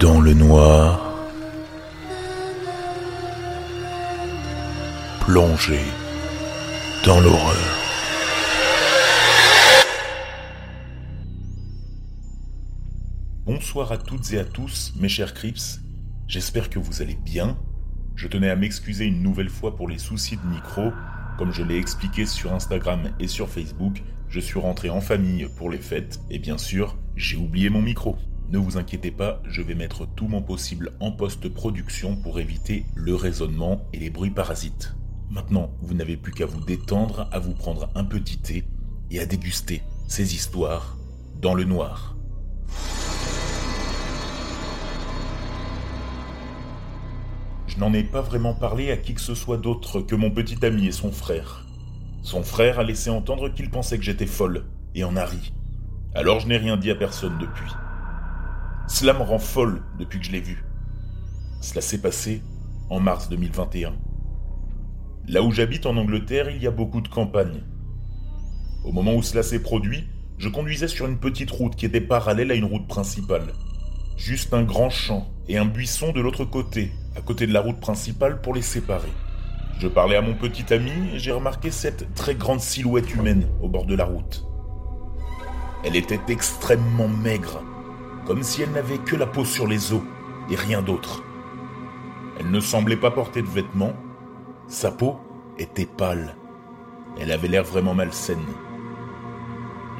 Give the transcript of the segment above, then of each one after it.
dans le noir, plongé dans l'horreur. Bonsoir à toutes et à tous, mes chers Crips. J'espère que vous allez bien. Je tenais à m'excuser une nouvelle fois pour les soucis de micro. Comme je l'ai expliqué sur Instagram et sur Facebook, je suis rentré en famille pour les fêtes et bien sûr, j'ai oublié mon micro. Ne vous inquiétez pas, je vais mettre tout mon possible en post-production pour éviter le raisonnement et les bruits parasites. Maintenant, vous n'avez plus qu'à vous détendre, à vous prendre un petit thé et à déguster ces histoires dans le noir. Je n'en ai pas vraiment parlé à qui que ce soit d'autre que mon petit ami et son frère. Son frère a laissé entendre qu'il pensait que j'étais folle et en a ri. Alors je n'ai rien dit à personne depuis. Cela me rend folle depuis que je l'ai vu. Cela s'est passé en mars 2021. Là où j'habite en Angleterre, il y a beaucoup de campagnes. Au moment où cela s'est produit, je conduisais sur une petite route qui était parallèle à une route principale. Juste un grand champ et un buisson de l'autre côté, à côté de la route principale pour les séparer. Je parlais à mon petit ami et j'ai remarqué cette très grande silhouette humaine au bord de la route. Elle était extrêmement maigre comme si elle n'avait que la peau sur les os et rien d'autre. Elle ne semblait pas porter de vêtements, sa peau était pâle, elle avait l'air vraiment malsaine.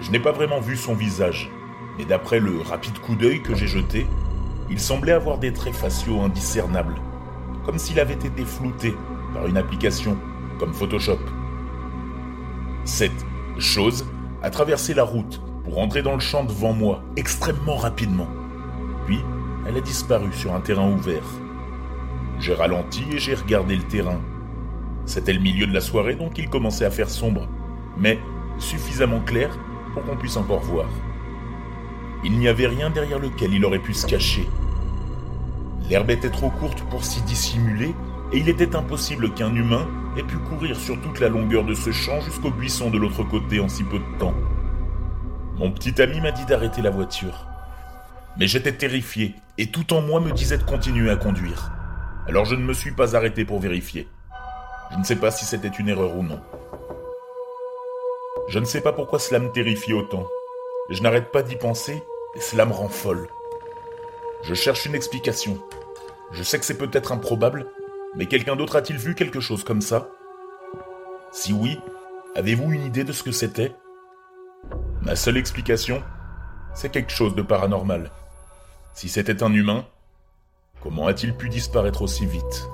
Je n'ai pas vraiment vu son visage, mais d'après le rapide coup d'œil que j'ai jeté, il semblait avoir des traits faciaux indiscernables, comme s'il avait été flouté par une application comme Photoshop. Cette chose a traversé la route pour dans le champ devant moi extrêmement rapidement. Puis, elle a disparu sur un terrain ouvert. J'ai ralenti et j'ai regardé le terrain. C'était le milieu de la soirée, donc il commençait à faire sombre, mais suffisamment clair pour qu'on puisse encore voir. Il n'y avait rien derrière lequel il aurait pu se cacher. L'herbe était trop courte pour s'y dissimuler, et il était impossible qu'un humain ait pu courir sur toute la longueur de ce champ jusqu'au buisson de l'autre côté en si peu de temps. Mon petit ami m'a dit d'arrêter la voiture. Mais j'étais terrifié, et tout en moi me disait de continuer à conduire. Alors je ne me suis pas arrêté pour vérifier. Je ne sais pas si c'était une erreur ou non. Je ne sais pas pourquoi cela me terrifie autant. Je n'arrête pas d'y penser, et cela me rend folle. Je cherche une explication. Je sais que c'est peut-être improbable, mais quelqu'un d'autre a-t-il vu quelque chose comme ça? Si oui, avez-vous une idée de ce que c'était? Ma seule explication, c'est quelque chose de paranormal. Si c'était un humain, comment a-t-il pu disparaître aussi vite?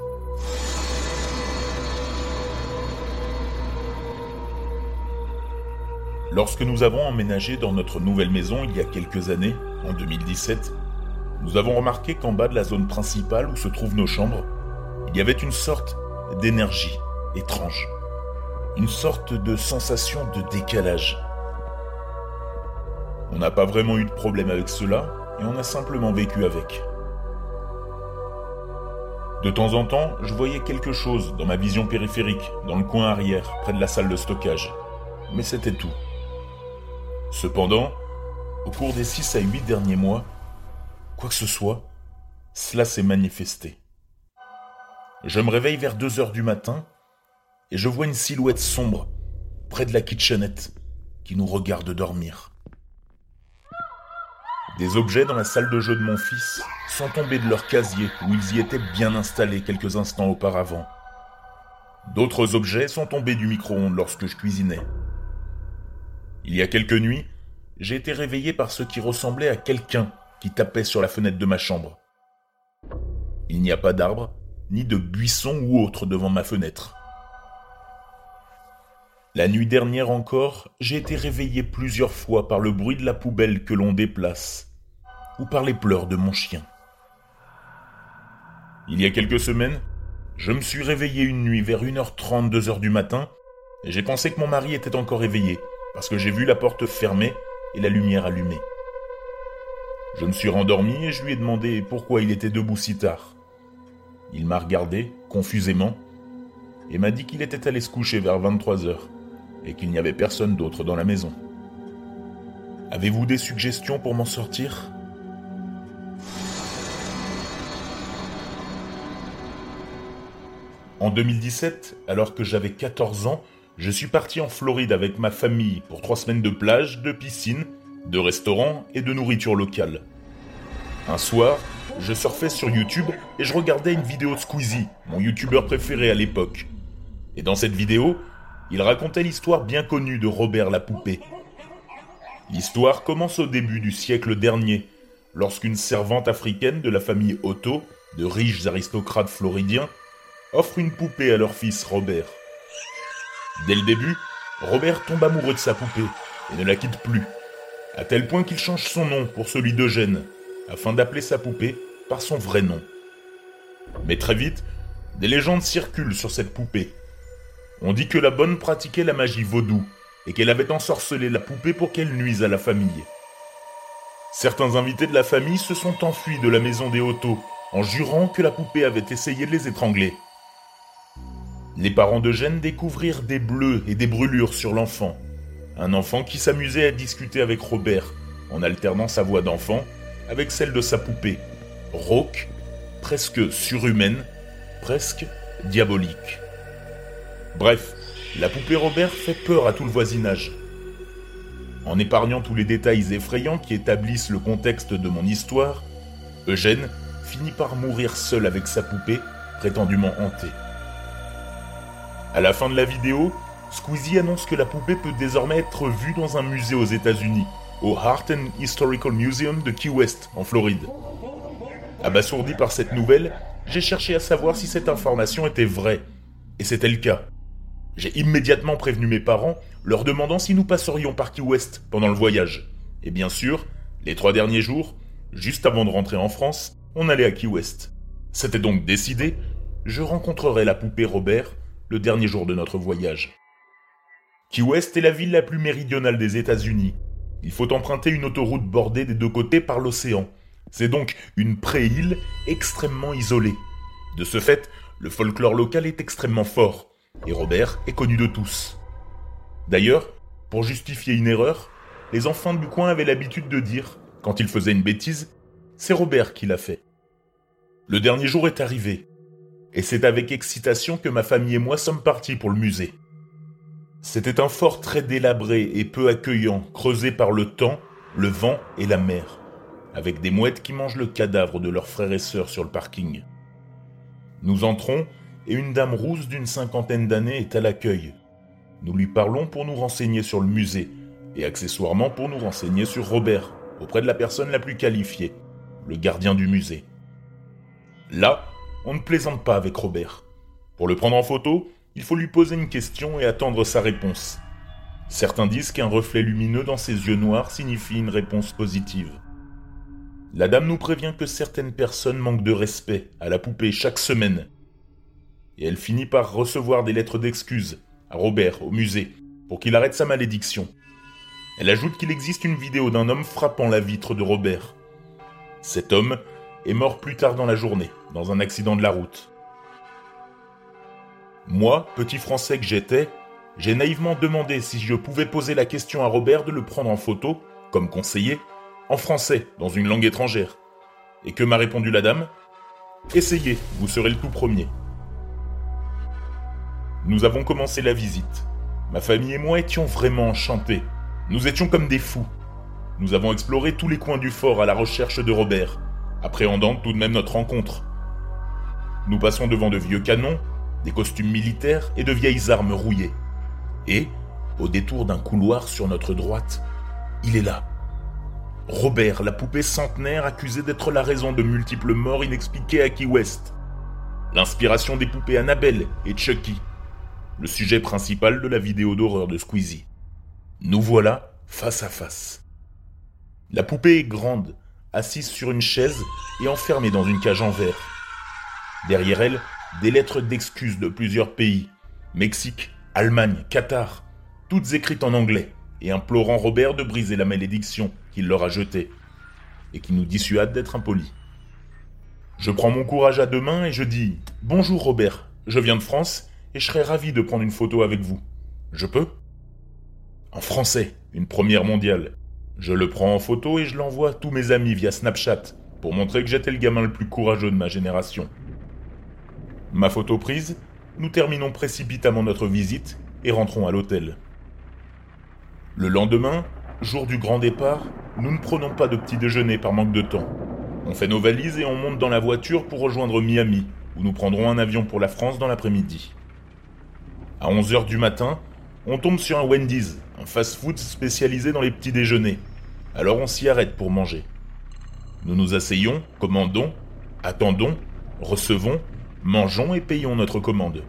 Lorsque nous avons emménagé dans notre nouvelle maison il y a quelques années, en 2017, nous avons remarqué qu'en bas de la zone principale où se trouvent nos chambres, il y avait une sorte d'énergie étrange, une sorte de sensation de décalage on n'a pas vraiment eu de problème avec cela et on a simplement vécu avec. De temps en temps, je voyais quelque chose dans ma vision périphérique, dans le coin arrière, près de la salle de stockage. Mais c'était tout. Cependant, au cours des 6 à 8 derniers mois, quoi que ce soit, cela s'est manifesté. Je me réveille vers 2 heures du matin et je vois une silhouette sombre près de la kitchenette qui nous regarde dormir. Des objets dans la salle de jeu de mon fils sont tombés de leur casier où ils y étaient bien installés quelques instants auparavant. D'autres objets sont tombés du micro-ondes lorsque je cuisinais. Il y a quelques nuits, j'ai été réveillé par ce qui ressemblait à quelqu'un qui tapait sur la fenêtre de ma chambre. Il n'y a pas d'arbre, ni de buisson ou autre devant ma fenêtre. La nuit dernière encore, j'ai été réveillé plusieurs fois par le bruit de la poubelle que l'on déplace, ou par les pleurs de mon chien. Il y a quelques semaines, je me suis réveillé une nuit vers 1h30, 2h du matin, et j'ai pensé que mon mari était encore éveillé, parce que j'ai vu la porte fermée et la lumière allumée. Je me suis rendormi et je lui ai demandé pourquoi il était debout si tard. Il m'a regardé, confusément, et m'a dit qu'il était allé se coucher vers 23 heures et qu'il n'y avait personne d'autre dans la maison. Avez-vous des suggestions pour m'en sortir? En 2017, alors que j'avais 14 ans, je suis parti en Floride avec ma famille pour trois semaines de plage, de piscine, de restaurant et de nourriture locale. Un soir, je surfais sur YouTube et je regardais une vidéo de Squeezie, mon youtubeur préféré à l'époque. Et dans cette vidéo, il racontait l'histoire bien connue de Robert la poupée. L'histoire commence au début du siècle dernier, lorsqu'une servante africaine de la famille Otto, de riches aristocrates floridiens, offre une poupée à leur fils Robert. Dès le début, Robert tombe amoureux de sa poupée et ne la quitte plus, à tel point qu'il change son nom pour celui d'Eugène, afin d'appeler sa poupée par son vrai nom. Mais très vite, des légendes circulent sur cette poupée. On dit que la bonne pratiquait la magie vaudou et qu'elle avait ensorcelé la poupée pour qu'elle nuise à la famille. Certains invités de la famille se sont enfuis de la maison des Otto en jurant que la poupée avait essayé de les étrangler. Les parents d'Eugène découvrirent des bleus et des brûlures sur l'enfant. Un enfant qui s'amusait à discuter avec Robert en alternant sa voix d'enfant avec celle de sa poupée, rauque, presque surhumaine, presque diabolique. Bref, la poupée Robert fait peur à tout le voisinage. En épargnant tous les détails effrayants qui établissent le contexte de mon histoire, Eugène finit par mourir seul avec sa poupée, prétendument hantée. À la fin de la vidéo, Squeezie annonce que la poupée peut désormais être vue dans un musée aux États-Unis, au Harton Historical Museum de Key West, en Floride. Abasourdi par cette nouvelle, j'ai cherché à savoir si cette information était vraie, et c'était le cas. J'ai immédiatement prévenu mes parents, leur demandant si nous passerions par Key West pendant le voyage. Et bien sûr, les trois derniers jours, juste avant de rentrer en France, on allait à Key West. C'était donc décidé, je rencontrerai la poupée Robert le dernier jour de notre voyage. Key West est la ville la plus méridionale des États-Unis. Il faut emprunter une autoroute bordée des deux côtés par l'océan. C'est donc une pré-île extrêmement isolée. De ce fait, le folklore local est extrêmement fort, et Robert est connu de tous. D'ailleurs, pour justifier une erreur, les enfants du coin avaient l'habitude de dire, quand ils faisaient une bêtise, c'est Robert qui l'a fait. Le dernier jour est arrivé, et c'est avec excitation que ma famille et moi sommes partis pour le musée. C'était un fort très délabré et peu accueillant, creusé par le temps, le vent et la mer, avec des mouettes qui mangent le cadavre de leurs frères et sœurs sur le parking. Nous entrons et une dame rousse d'une cinquantaine d'années est à l'accueil. Nous lui parlons pour nous renseigner sur le musée et accessoirement pour nous renseigner sur Robert, auprès de la personne la plus qualifiée, le gardien du musée. Là, on ne plaisante pas avec Robert. Pour le prendre en photo, il faut lui poser une question et attendre sa réponse. Certains disent qu'un reflet lumineux dans ses yeux noirs signifie une réponse positive. La dame nous prévient que certaines personnes manquent de respect à la poupée chaque semaine. Et elle finit par recevoir des lettres d'excuses à Robert au musée pour qu'il arrête sa malédiction. Elle ajoute qu'il existe une vidéo d'un homme frappant la vitre de Robert. Cet homme est mort plus tard dans la journée, dans un accident de la route. Moi, petit français que j'étais, j'ai naïvement demandé si je pouvais poser la question à Robert de le prendre en photo, comme conseiller, en français, dans une langue étrangère. Et que m'a répondu la dame Essayez, vous serez le tout premier. Nous avons commencé la visite. Ma famille et moi étions vraiment enchantés. Nous étions comme des fous. Nous avons exploré tous les coins du fort à la recherche de Robert, appréhendant tout de même notre rencontre. Nous passons devant de vieux canons, des costumes militaires et de vieilles armes rouillées. Et, au détour d'un couloir sur notre droite, il est là. Robert, la poupée centenaire accusée d'être la raison de multiples morts inexpliquées à Key West. L'inspiration des poupées Annabelle et Chucky. Le sujet principal de la vidéo d'horreur de Squeezie. Nous voilà face à face. La poupée est grande, assise sur une chaise et enfermée dans une cage en verre. Derrière elle, des lettres d'excuses de plusieurs pays, Mexique, Allemagne, Qatar, toutes écrites en anglais, et implorant Robert de briser la malédiction qu'il leur a jetée, et qui nous dissuade d'être impolis. Je prends mon courage à deux mains et je dis Bonjour Robert, je viens de France et je serais ravi de prendre une photo avec vous. Je peux? En français, une première mondiale. Je le prends en photo et je l'envoie à tous mes amis via Snapchat pour montrer que j'étais le gamin le plus courageux de ma génération. Ma photo prise, nous terminons précipitamment notre visite et rentrons à l'hôtel. Le lendemain, jour du grand départ, nous ne prenons pas de petit déjeuner par manque de temps. On fait nos valises et on monte dans la voiture pour rejoindre Miami, où nous prendrons un avion pour la France dans l'après-midi. À 11h du matin, on tombe sur un Wendy's, un fast-food spécialisé dans les petits déjeuners. Alors on s'y arrête pour manger. Nous nous asseyons, commandons, attendons, recevons, mangeons et payons notre commande.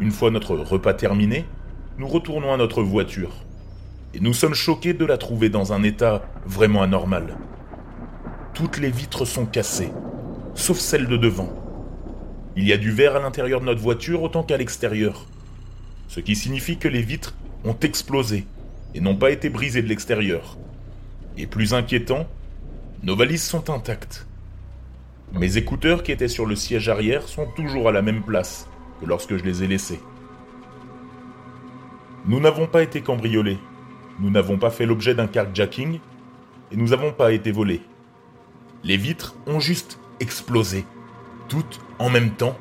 Une fois notre repas terminé, nous retournons à notre voiture. Et nous sommes choqués de la trouver dans un état vraiment anormal. Toutes les vitres sont cassées, sauf celle de devant. Il y a du verre à l'intérieur de notre voiture autant qu'à l'extérieur. Ce qui signifie que les vitres ont explosé et n'ont pas été brisées de l'extérieur. Et plus inquiétant, nos valises sont intactes. Mes écouteurs qui étaient sur le siège arrière sont toujours à la même place que lorsque je les ai laissés. Nous n'avons pas été cambriolés, nous n'avons pas fait l'objet d'un carjacking et nous n'avons pas été volés. Les vitres ont juste explosé, toutes en même temps,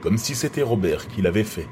comme si c'était Robert qui l'avait fait.